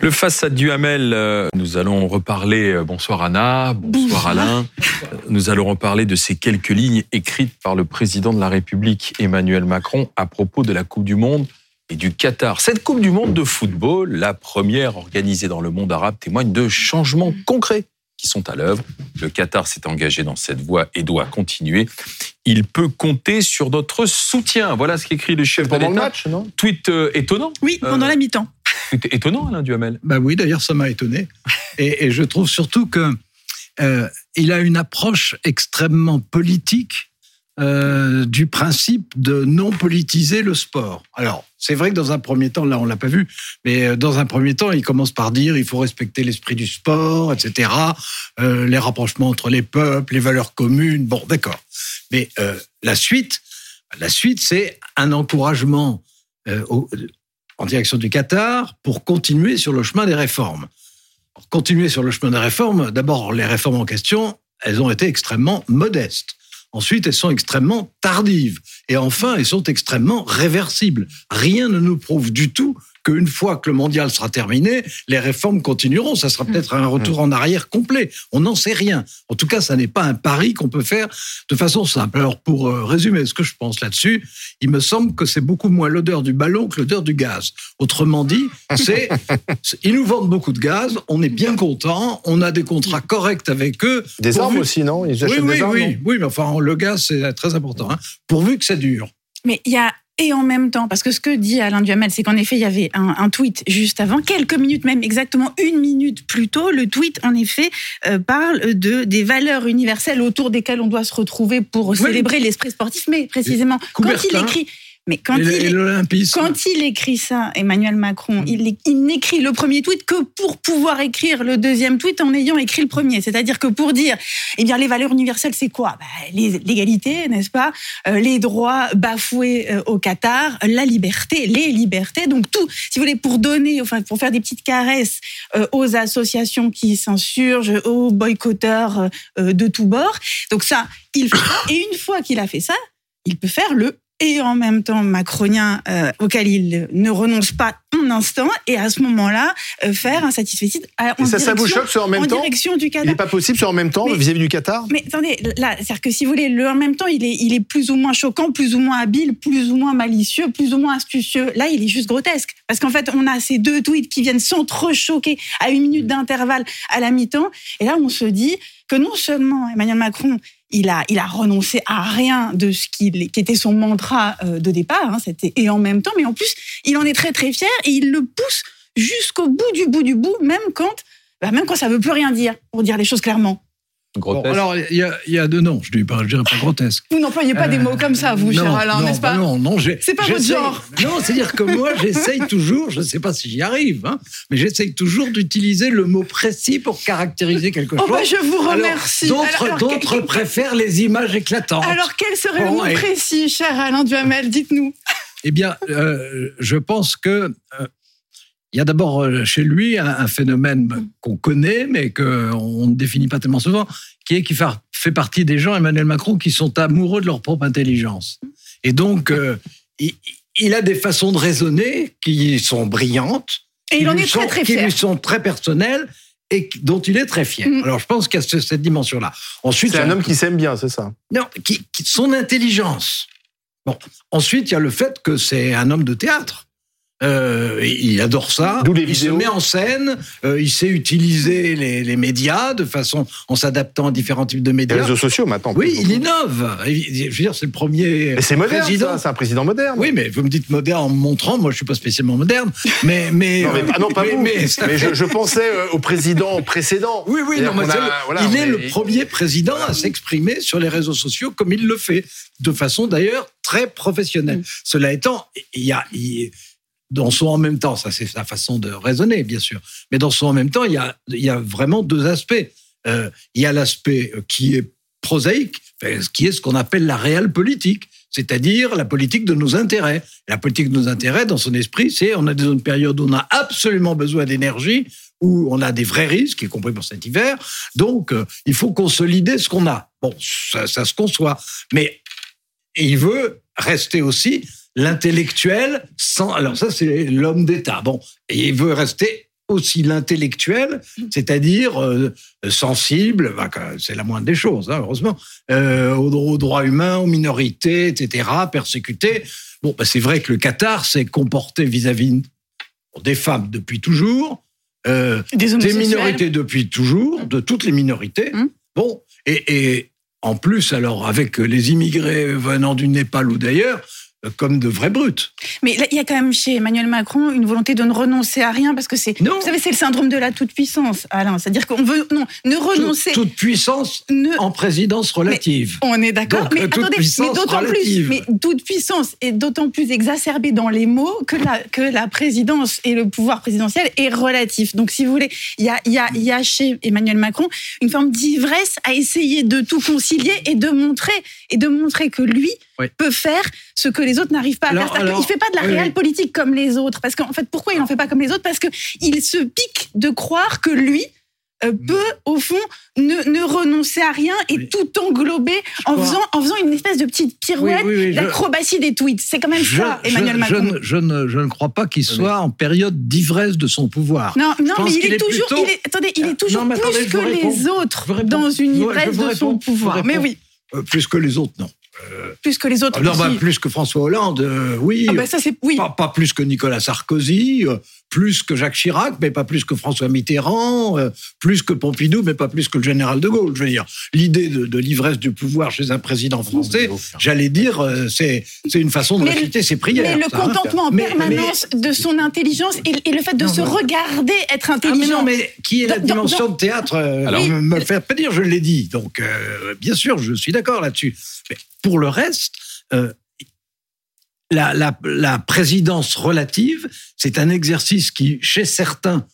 Le façade du Hamel, euh, nous allons reparler. euh, Bonsoir Anna, bonsoir Alain. Euh, Nous allons reparler de ces quelques lignes écrites par le président de la République Emmanuel Macron à propos de la Coupe du Monde et du Qatar. Cette Coupe du Monde de football, la première organisée dans le monde arabe, témoigne de changements concrets qui sont à l'œuvre. Le Qatar s'est engagé dans cette voie et doit continuer. Il peut compter sur notre soutien. Voilà ce qu'écrit le chef de Pendant le l'État. match, non? Tweet euh, étonnant. Oui, pendant Euh, la mi-temps. Tweet étonnant, Alain Duhamel. Bah oui, d'ailleurs, ça m'a étonné. Et, et je trouve surtout que euh, il a une approche extrêmement politique euh, du principe de non politiser le sport. Alors, c'est vrai que dans un premier temps, là, on l'a pas vu, mais euh, dans un premier temps, il commence par dire il faut respecter l'esprit du sport, etc. euh, les rapprochements entre les peuples, les valeurs communes. Bon, d'accord. Mais la suite, la suite, c'est un encouragement en direction du Qatar pour continuer sur le chemin des réformes. Continuer sur le chemin des réformes, d'abord, les réformes en question, elles ont été extrêmement modestes. Ensuite, elles sont extrêmement tardives. Et enfin, elles sont extrêmement réversibles. Rien ne nous prouve du tout qu'une fois que le mondial sera terminé, les réformes continueront. Ça sera peut-être un retour en arrière complet. On n'en sait rien. En tout cas, ça n'est pas un pari qu'on peut faire de façon simple. Alors, pour euh, résumer ce que je pense là-dessus, il me semble que c'est beaucoup moins l'odeur du ballon que l'odeur du gaz. Autrement dit, c'est ils nous vendent beaucoup de gaz, on est bien content, on a des contrats corrects avec eux. Des armes aussi, non? Ils Oui, achètent oui, des armes, oui, oui, mais enfin, le gaz, c'est très important. hein. Pourvu que ça dure. Mais il y a et en même temps, parce que ce que dit Alain Duhamel, c'est qu'en effet, il y avait un, un tweet juste avant, quelques minutes même, exactement une minute plus tôt. Le tweet, en effet, euh, parle de des valeurs universelles autour desquelles on doit se retrouver pour célébrer l'esprit sportif. Mais précisément, quand il écrit, mais quand et il et. Quand il écrit ça, Emmanuel Macron, il, é- il n'écrit le premier tweet que pour pouvoir écrire le deuxième tweet en ayant écrit le premier. C'est-à-dire que pour dire, eh bien, les valeurs universelles, c'est quoi? Bah, L'égalité, n'est-ce pas? Euh, Les droits bafoués euh, au Qatar, la liberté, les libertés. Donc tout, si vous voulez, pour donner, enfin, pour faire des petites caresses euh, aux associations qui s'insurgent, aux boycotteurs de tous bords. Donc ça, il fait ça. Et une fois qu'il a fait ça, il peut faire le et en même temps macronien euh, auquel il ne renonce pas un instant et à ce moment-là euh, faire un satisfait à- en ça, ça vous choque, en même en temps direction du Il Qatar. n'est pas possible, ce en même temps, vis-à-vis du Qatar Mais attendez, là, c'est-à-dire que si vous voulez, le en même temps, il est, il est plus ou moins choquant, plus ou moins habile, plus ou moins malicieux, plus ou moins astucieux. Là, il est juste grotesque. Parce qu'en fait, on a ces deux tweets qui viennent s'entrechoquer à une minute d'intervalle à la mi-temps. Et là, on se dit que non seulement Emmanuel Macron, il a, il a renoncé à rien de ce qui était son mantra euh, de départ, hein, et en même temps, mais en plus, il en est très très fier et il le pousse jusqu'au bout du bout du bout, même quand, bah, même quand ça veut plus rien dire, pour dire les choses clairement. Bon, alors, il y a, il y a deux noms. Je ne dis pas, je dirais pas grotesque. Vous n'employez pas des mots comme ça, vous, cher Non, Alain, non, n'est-ce pas bah Non, non, j'ai- C'est pas votre genre. Non, c'est-à-dire que moi, j'essaye toujours, je ne sais pas si j'y arrive, hein, mais j'essaye toujours d'utiliser le mot précis pour caractériser quelque Oh, chose. bah, je vous remercie. D'autres, préfèrent les images éclatantes. Alors, quel serait le mot et- précis, cher Alain Duhamel Dites-nous. Eh bien, euh, je pense que euh, il y a d'abord euh, chez lui un, un phénomène qu'on connaît, mais qu'on ne définit pas tellement souvent, qui est qu'il fa- fait partie des gens, Emmanuel Macron, qui sont amoureux de leur propre intelligence. Et donc, euh, il, il a des façons de raisonner qui sont brillantes, Et qui il en lui est très, sont- très qui fier. lui sont très personnelles et dont il est très fier. Mm. Alors, je pense qu'il y a ce- cette dimension-là. Ensuite, C'est un homme qui s'aime bien, c'est ça? Non, qui, qui- son intelligence. Bon, ensuite, il y a le fait que c'est un homme de théâtre. Euh, il adore ça. D'où les il vidéos. se met en scène. euh, il sait utiliser les, les médias de façon en s'adaptant à différents types de Les médias. réseaux sociaux maintenant. Oui, il innove. Je veux dire, c'est le premier Mais c'est moderne, c'est un président moderne. Oui, mais vous me dites moderne en me montrant. Moi, je suis pas spécialement moderne. Mais, mais, Non, mais, ah non, pas mais- vous. mais- Mais, je, je pensais euh, au président précédent. Oui, oui, non, mais a- le- voilà, il est le premier président à s'exprimer sur les réseaux sociaux comme il le fait, de façon d'ailleurs très professionnelle. Mm. Cela étant, il y a, dans son en même temps, ça c'est sa façon de raisonner, bien sûr, mais dans son en même temps, il y a, il y a vraiment deux aspects. Euh, il y a l'aspect euh, qui est prosaïque, qui est ce qu'on appelle la réelle politique, c'est-à-dire la politique de nos intérêts. La politique de nos intérêts, dans son esprit, c'est on a des zones périodes où on a absolument besoin d'énergie, où on a des vrais risques, y compris pour cet hiver. Donc, euh, il faut consolider ce qu'on a. Bon, ça, ça se conçoit. Mais il veut rester aussi l'intellectuel sans. Alors ça, c'est l'homme d'État. Bon, et il veut rester aussi l'intellectuel, c'est-à-dire euh, sensible, bah, c'est la moindre des choses, hein, heureusement, euh, aux, aux droits humains, aux minorités, etc., persécutés. Bon, bah, c'est vrai que le Qatar s'est comporté vis-à-vis des femmes depuis toujours, euh, Des minorités depuis toujours, de toutes les minorités. Hum. Bon, et, et en plus, alors, avec les immigrés venant du Népal ou d'ailleurs, comme de vrais brutes. Mais là, il y a quand même chez Emmanuel Macron une volonté de ne renoncer à rien parce que c'est, vous savez, c'est le syndrome de la toute-puissance, Alain. C'est-à-dire qu'on veut, non, ne renoncer. Toute, toute puissance ne, en présidence relative. On est d'accord, mais euh, toute attendez, mais puissance d'autant plus, mais toute puissance est d'autant plus exacerbée dans les mots que la, que la présidence et le pouvoir présidentiel est relatif. Donc, si vous voulez, il y a, il y a, il y a chez Emmanuel Macron une forme d'ivresse à essayer de tout concilier et de montrer, et de montrer que lui Oui. peut faire ce que les autres n'arrivent pas à Alors- faire. Alors- qu'il fait pas de la oui, réelle oui. politique comme les autres. Parce qu'en fait, pourquoi il en fait pas comme les autres? Parce que il se pique de croire que lui, euh, peut, au fond, ne, ne renoncer à rien et Oui. tout englober en faisant, en faisant une espèce de petite pirouette Oui, oui, oui, je- d'acrobatie des tweets. C'est quand même Je, ça, Emmanuel je- Macron. je ne- je ne, je ne crois pas qu'il soit en période d'ivresse de son pouvoir. Non, non, mais il qu'il est, est toujours, plutôt- il est, attendez, il est toujours non, plus que les autres dans une ivresse de son réponds. Pouvoir. Mais oui, Euh, plus que les autres, non. Plus que les autres. non, bah, plus que François Hollande, euh, oui. Ah bah ça c'est oui. Pas, pas plus que Nicolas Sarkozy, euh, plus que Jacques Chirac, mais pas plus que François Mitterrand, euh, plus que Pompidou, mais pas plus que le général de Gaulle. Je veux dire, l'idée de, de l'ivresse du pouvoir chez un président français, j'allais dire, euh, c'est c'est une façon de Mais réciter ses prières. Mais le ça, hein. contentement en Mais- permanence de son intelligence et, et le fait de Non, se regarder être Ah, mais intelligent. non, mais qui est la Dans- dimension dans- de théâtre euh, Alors- me, me le faire pas dire, je l'ai dit. Donc, euh, bien sûr, je suis d'accord là-dessus. Mais pour le reste, euh, la, présidence relative, c'est un exercice qui, chez certains,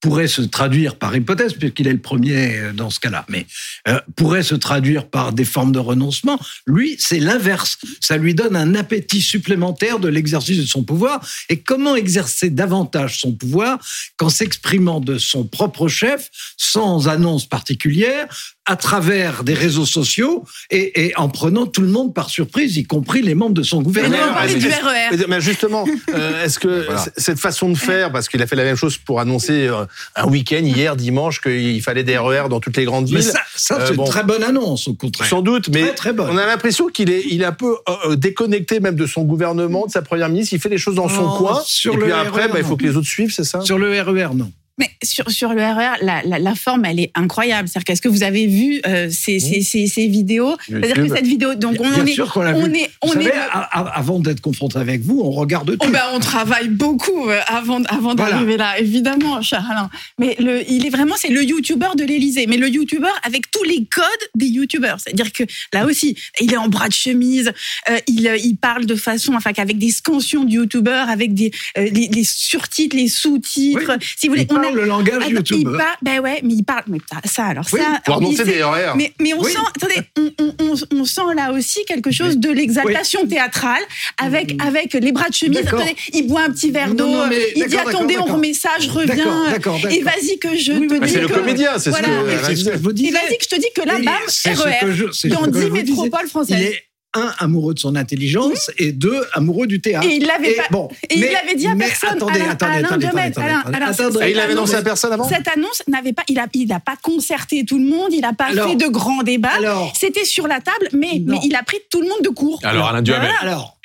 pourrait se traduire par hypothèse, puisqu'il est le premier euh, dans ce cas-là, mais euh, pourrait se traduire par des formes de renoncement. Lui, c'est l'inverse. Ça lui donne un appétit supplémentaire de l'exercice de son pouvoir. Et comment exercer davantage son pouvoir qu'en s'exprimant de son propre chef, sans annonce particulière, à travers des réseaux sociaux et, et en prenant tout le monde par surprise, y compris les membres de son Mais gouvernement. non, mais- du mais- RER. Mais, mais justement, euh, est-ce que Voilà. cette façon de faire, parce qu'il a fait la même chose pour annoncer euh, un week-end hier, dimanche, qu'il fallait des RER dans toutes les grandes Mais villes, ça, ça, Euh, c'est bon. une très bonne annonce, au contraire. sans doute, mais Très, très bonne. on a l'impression qu'il est, il est un peu euh, déconnecté même de son gouvernement, de sa première ministre. Il fait les choses dans son Non, coin, sur et le puis après, RER, bah, il faut non. que les autres suivent, c'est ça? Sur le RER, non. Mais sur, sur le RER, la, la, la forme, elle est incroyable. C'est-à-dire qu'est-ce que vous avez vu euh, ces, ces, ces, ces vidéos? C'est-à-dire que cette vidéo, donc on, Bien on est, sûr on vu. est, on est. avant d'être confronté avec vous, on regarde tout. Oh ben, on travaille beaucoup euh, avant, avant Voilà. d'arriver là, évidemment, cher Alain. Mais le, il est vraiment, c'est le YouTuber de l'Élysée. Mais le YouTuber avec tous les codes des YouTubers. C'est-à-dire que là aussi, il est en bras de chemise, euh, il, euh, il parle de façon, enfin, qu'avec des scansions de YouTuber, avec des, euh, les, les surtitres, les sous-titres. Si vous voulez, Il parle le langage Attends, YouTube. il parle, ben ouais, mais il parle, mais ça alors Oui, ça. Pour annoncer des RER. mais, mais on Oui. sent, attendez, on, on- on- on sent là aussi quelque chose de l'exaltation théâtrale avec, avec les bras de chemise. Attendez, il boit un petit verre d'eau, il dit attendez, on remet ça, je reviens. Et vas-y que je te dis c'est le comédien, c'est Voilà. ce que. Je vous Et disais. vas-y que je te dis que là, Et bam, RER. ce Dans que je 10 vous disais. métropoles françaises. Il un amoureux de son intelligence et deux amoureux du théâtre. Et il l'avait pas- bon, et il mais- l'avait dit à mais personne, Attendez, Alain- attendez, Alain attendez, attendez, Alain- attendez, il avait annoncé Non, à personne avant Cette annonce n'avait pas, il a, il a pas concerté tout le monde, il a pas Alors- fait de grands débats. Alors, C'était sur la table, mais, mais il a pris tout le monde de court. Alors, Alain Duhamel. Alors,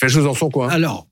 Fait les choses dans son coin. alors,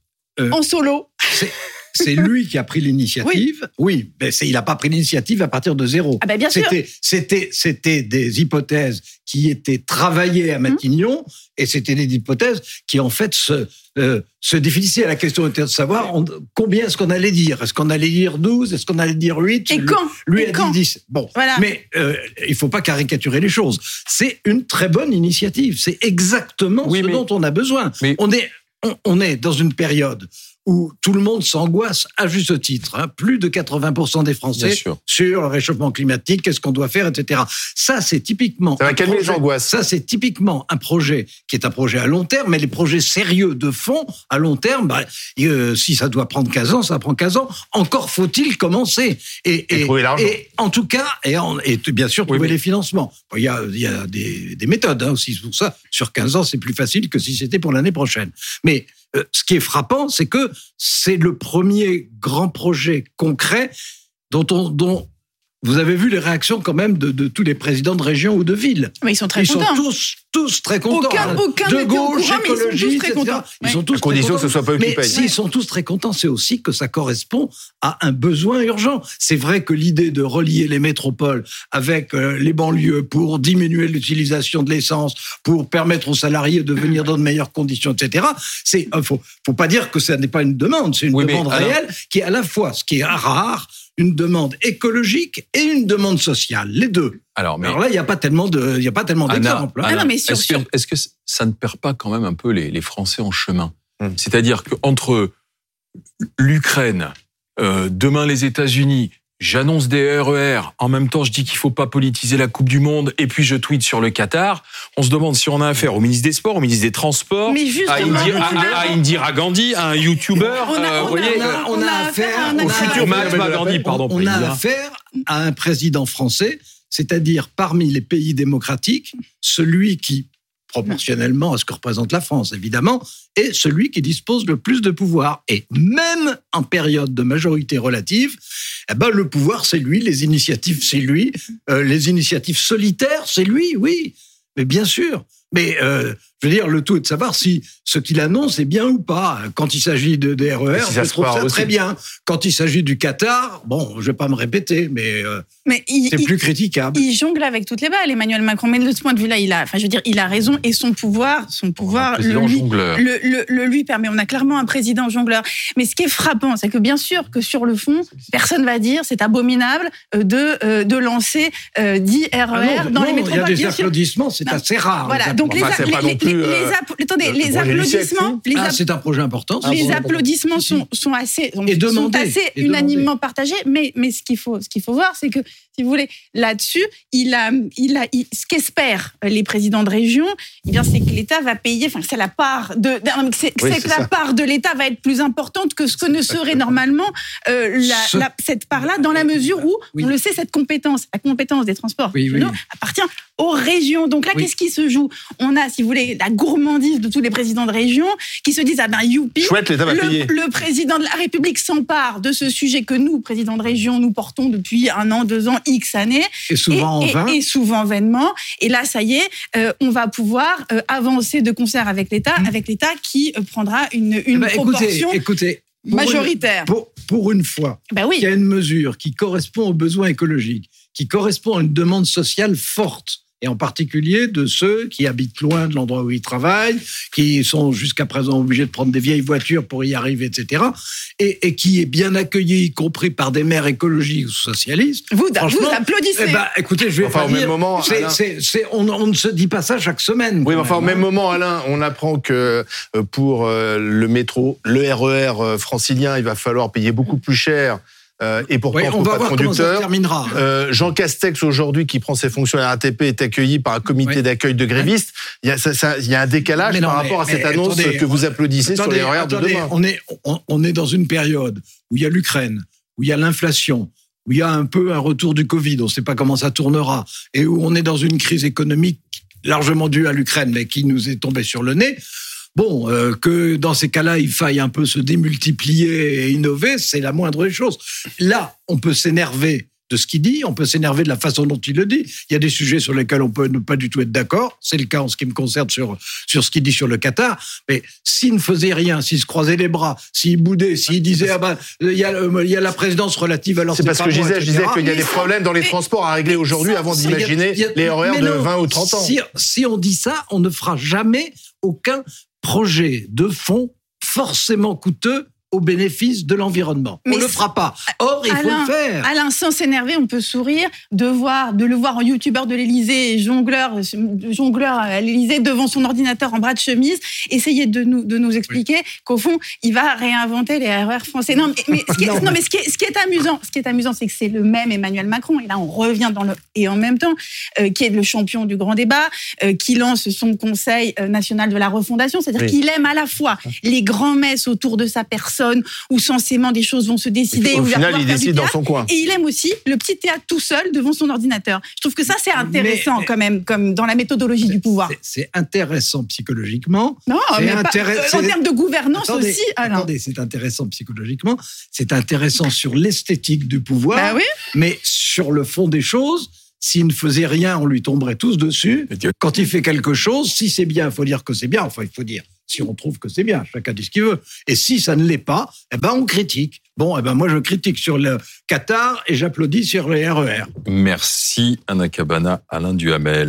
En solo. c'est lui qui a pris l'initiative. Oui, mais c'est- il n'a pas pris l'initiative à partir de zéro. Ah ben bien sûr. C'était, c'était, c'était des hypothèses qui étaient travaillées à Hum. Matignon et c'était des hypothèses qui en fait se, euh, se définissaient. La question était de savoir on- combien est-ce qu'on allait dire? Est-ce qu'on allait dire 12 Est-ce qu'on allait dire 8 Et Lui- quand? Lui Et a quand? dit 10. Bon, Voilà. mais euh, il faut pas caricaturer les choses. C'est une très bonne initiative. C'est exactement Oui, ce mais- dont on a besoin. mais- On est on, on est dans une période où tout le monde s'angoisse à juste titre. hein. Plus de 80% des Français sur le réchauffement climatique, qu'est-ce qu'on doit faire, etc. Ça, c'est typiquement. Ça va calmer les angoisses. Ça, c'est typiquement un projet qui est un projet à long terme, mais les projets sérieux de fond, à long terme, bah, euh, si ça doit prendre 15 ans, ça prend 15 ans. Encore faut-il commencer. Et, Et trouver l'argent. et en tout cas, et, en- et bien sûr, Oui, trouver mais- les financements. Bon, Il y a, il y a des, des méthodes hein, aussi pour ça. Sur 15 ans, c'est plus facile que si c'était pour l'année prochaine. Mais ce qui est frappant, c'est que c'est le premier grand projet concret dont on, dont vous avez vu les réactions quand même de, de tous les présidents de région ou de ville. Mais ils sont très Ils sont contents. tous, tous très contents. Aucun- hein. aucun de gauche, courant, mais ils sont tous très etc. contents. Ils Ouais. sont tous À condition très que ce soit pas mais occupé. s'ils sont tous très contents, c'est aussi que ça correspond à un besoin urgent. C'est vrai que l'idée de relier les métropoles avec euh, les banlieues pour diminuer l'utilisation de l'essence, pour permettre aux salariés de venir dans de meilleures conditions, etc. C'est, euh, faut, faut pas dire que ça n'est pas une demande, c'est une Oui, mais demande alors- réelle qui est à la fois, ce qui est rare, une demande écologique et une demande sociale, les deux. Alors, mais Alors là, il n'y a pas tellement de, il y a pas tellement d'exemples. hein. Ah sur- est-ce que, ça ne perd pas quand même un peu les, les Français en chemin Hum. C'est-à-dire qu'entre l'Ukraine, euh, demain les États-Unis, j'annonce des RER, en même temps je dis qu'il faut pas politiser la Coupe du Monde, et puis je tweete sur le Qatar, on se demande si on a affaire au ministre des Sports, au ministre des Transports, Mais à, Indira, à- à Indira Gandhi, à un YouTuber, On a- euh, on vous a- voyez, on a, on on a a affaire affaire à un on a- futur Mahatma Gandhi, pardon, on, a affaire à un président français, c'est-à-dire parmi les pays démocratiques, celui qui, proportionnellement à ce que représente la France, évidemment, est celui qui dispose le plus de pouvoir. Et même en période de majorité relative, eh ben, le pouvoir, c'est lui, les initiatives, c'est lui, euh, les initiatives solitaires, c'est lui, oui. Mais bien sûr. Mais euh, je veux dire, le tout est de savoir si ce qu'il annonce est bien ou pas. Quand il s'agit de des RER, Et si ça je se trouve ça aussi. très bien. Quand il s'agit du Qatar, bon, je vais pas me répéter, mais euh, mais c'est plus critiquable. il jongle avec toutes les balles, Emmanuel Macron. Mais de ce point de vue-là, il a, enfin, je veux dire, il a raison et son pouvoir, son pouvoir, le lui, jongleur. le, le- le lui permet. On a clairement un président jongleur. Mais ce qui est frappant, c'est que bien sûr que sur le fond, personne va dire c'est abominable euh, de euh, de lancer euh, 10 RER Ah non, dans non, les il y a métropoles. des applaudissements, c'est assez rare. Voilà, donc les, Enfin, les, les, plus, les- euh, attendez, le les applaudissements, les, Ah, c'est un projet important. ça. les applaudissements sont, sont assez, sont, assez unanimement partagés. Mais, mais ce qu'il faut, ce qu'il faut voir, c'est que, si vous voulez, là-dessus, il a, il a, il- ce qu'espèrent les présidents de région, eh bien, c'est que l'État va payer. Enfin, c'est la part de, c'est, Oui, que la ça. part de l'État va être plus importante que ce que ne serait normalement euh, la, Ce- la- cette part-là, dans la mesure où, Oui. on le sait, cette compétence, la compétence des transports Oui, appartient aux régions. Donc là, Oui. qu'est-ce qui se joue? On a, si vous voulez, la gourmandise de tous les présidents de région qui se disent ah ben youpi, Chouette, le, le président de la République s'empare de ce sujet que nous, présidents de région, nous portons depuis un an, deux ans, X années, Et souvent et, en vain. et souvent vainement. Et là, ça y est, euh, on va pouvoir euh, avancer de concert avec l'État, avec l'État qui euh, prendra une, Eh une ben, écoutez, proportion écoutez, pour une- majoritaire. pour, pour une fois, Ben oui. qu'il y a une mesure qui correspond aux besoins écologiques, qui correspond à une demande sociale forte, et en particulier de ceux qui habitent loin de l'endroit où ils travaillent, qui sont jusqu'à présent obligés de prendre des vieilles voitures pour y arriver, etc., et, et qui est bien accueilli, y compris par des maires écologiques ou socialistes. Vous, vous applaudissez. Eh ben, écoutez, je vais Enfin, pas au dire, même moment, on, on ne se dit pas ça chaque semaine. Oui, mais enfin, au même, hein. moment, Alain, on apprend que euh, pour euh, le métro, le RER euh, francilien, il va falloir payer beaucoup plus cher. Euh, et pourtant, Ouais, on va pas de voir se conducteur. terminera. Euh, Jean Castex aujourd'hui qui prend ses fonctions à la RATP est accueilli par un comité Oui. d'accueil de grévistes. Il y a, ça- ça- il y a un décalage non, par mais- rapport à cette annonce attendez, que vous applaudissez Attendez, sur les RER de demain. On est, on, on est dans une période où il y a l'Ukraine, où il y a l'inflation, où il y a un peu un retour du Covid, on ne sait pas comment ça tournera, et où on est dans une crise économique largement due à l'Ukraine, mais qui nous est tombée sur le nez. Bon, euh, que dans ces cas-là, il faille un peu se démultiplier et innover, c'est la moindre des choses. Là, on peut s'énerver de ce qu'il dit, on peut s'énerver de la façon dont il le dit. Il y a des sujets sur lesquels on peut ne pas du tout être d'accord. C'est le cas en ce qui me concerne sur, sur ce qu'il dit sur le Qatar. Mais s'il ne faisait rien, s'il se croisait les bras, s'il boudait, s'il disait ah ben il y a, le- il y a la présidence relative alors C'est parce que je disais, je disais qu'il y a des problèmes dans les transports à régler aujourd'hui avant d'imaginer les mais de non, 20 ou 30 ans. Si, si on dit ça, on ne fera jamais aucun projet de fond forcément coûteux au bénéfice de l'environnement. On ne le fera pas. Or, il faut Alain, le faire. Alain, sans s'énerver, on peut sourire de voir, de le voir en youtubeur de l'Élysée, jongleur, jongleur à l'Élysée devant son ordinateur en bras de chemise, essayer de nous, de nous expliquer qu'au fond, il va réinventer les RER français. Non, mais, mais ce qui est, Non, non, mais ce qui est, ce qui est amusant, ce qui est amusant, c'est que c'est le même Emmanuel Macron. Et là, on revient dans le et en même temps, euh, qui est le champion du grand débat, euh, qui lance son Conseil euh, national de la refondation, c'est-à-dire Oui. qu'il aime à la fois les grands messes autour de sa personne, où censément des choses vont se décider. Au final, il décide dans son coin. Et il aime aussi le petit théâtre tout seul devant son ordinateur. Je trouve que ça, c'est intéressant Mais- quand même, comme dans la méthodologie du pouvoir. C'est- intéressant psychologiquement. Non, c'est mais pas- intéress- euh, en termes de gouvernance Attendez, aussi, attendez, c'est intéressant psychologiquement. C'est intéressant sur l'esthétique du pouvoir. Bah oui. Mais sur le fond des choses, s'il ne faisait rien, on lui tomberait tous dessus. Quand il fait quelque chose, si c'est bien, il faut dire que c'est bien. Enfin, il faut dire si on trouve que c'est bien. Chacun dit ce qu'il veut. Et si ça ne l'est pas, eh ben on critique. Bon, eh ben moi je critique sur le Qatar et j'applaudis sur les RER. Merci Anna Cabana, Alain Duhamel.